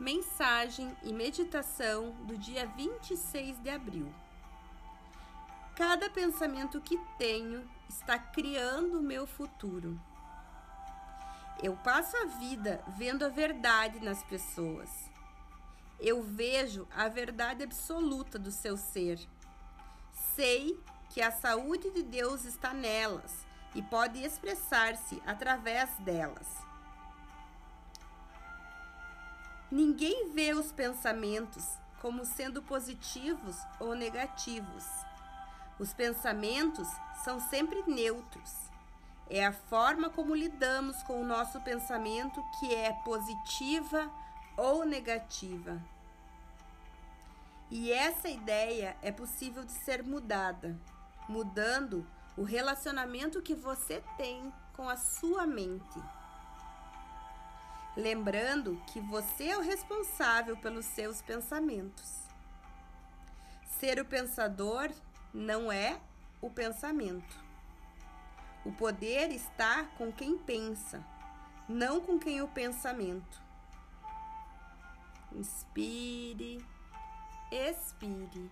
Mensagem e meditação do dia 26 de abril. Cada pensamento que tenho está criando o meu futuro. Eu passo a vida vendo a verdade nas pessoas. Eu vejo a verdade absoluta do seu ser. Sei que a saúde de Deus está nelas e pode expressar-se através delas. Ninguém vê os pensamentos como sendo positivos ou negativos. Os pensamentos são sempre neutros. É a forma como lidamos com o nosso pensamento que é positiva ou negativa. E essa ideia é possível de ser mudada, mudando o relacionamento que você tem com a sua mente lembrando que você é o responsável pelos seus pensamentos. Ser o pensador não é o pensamento. O poder está com quem pensa, não com quem o pensamento. Inspire, expire.